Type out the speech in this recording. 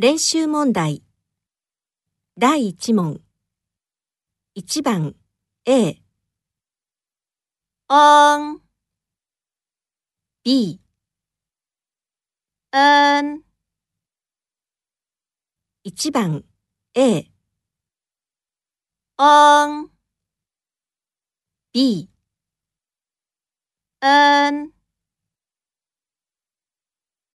練習問題。第1問。1番。A、嗯 B、うん1番。A、嗯 B、うん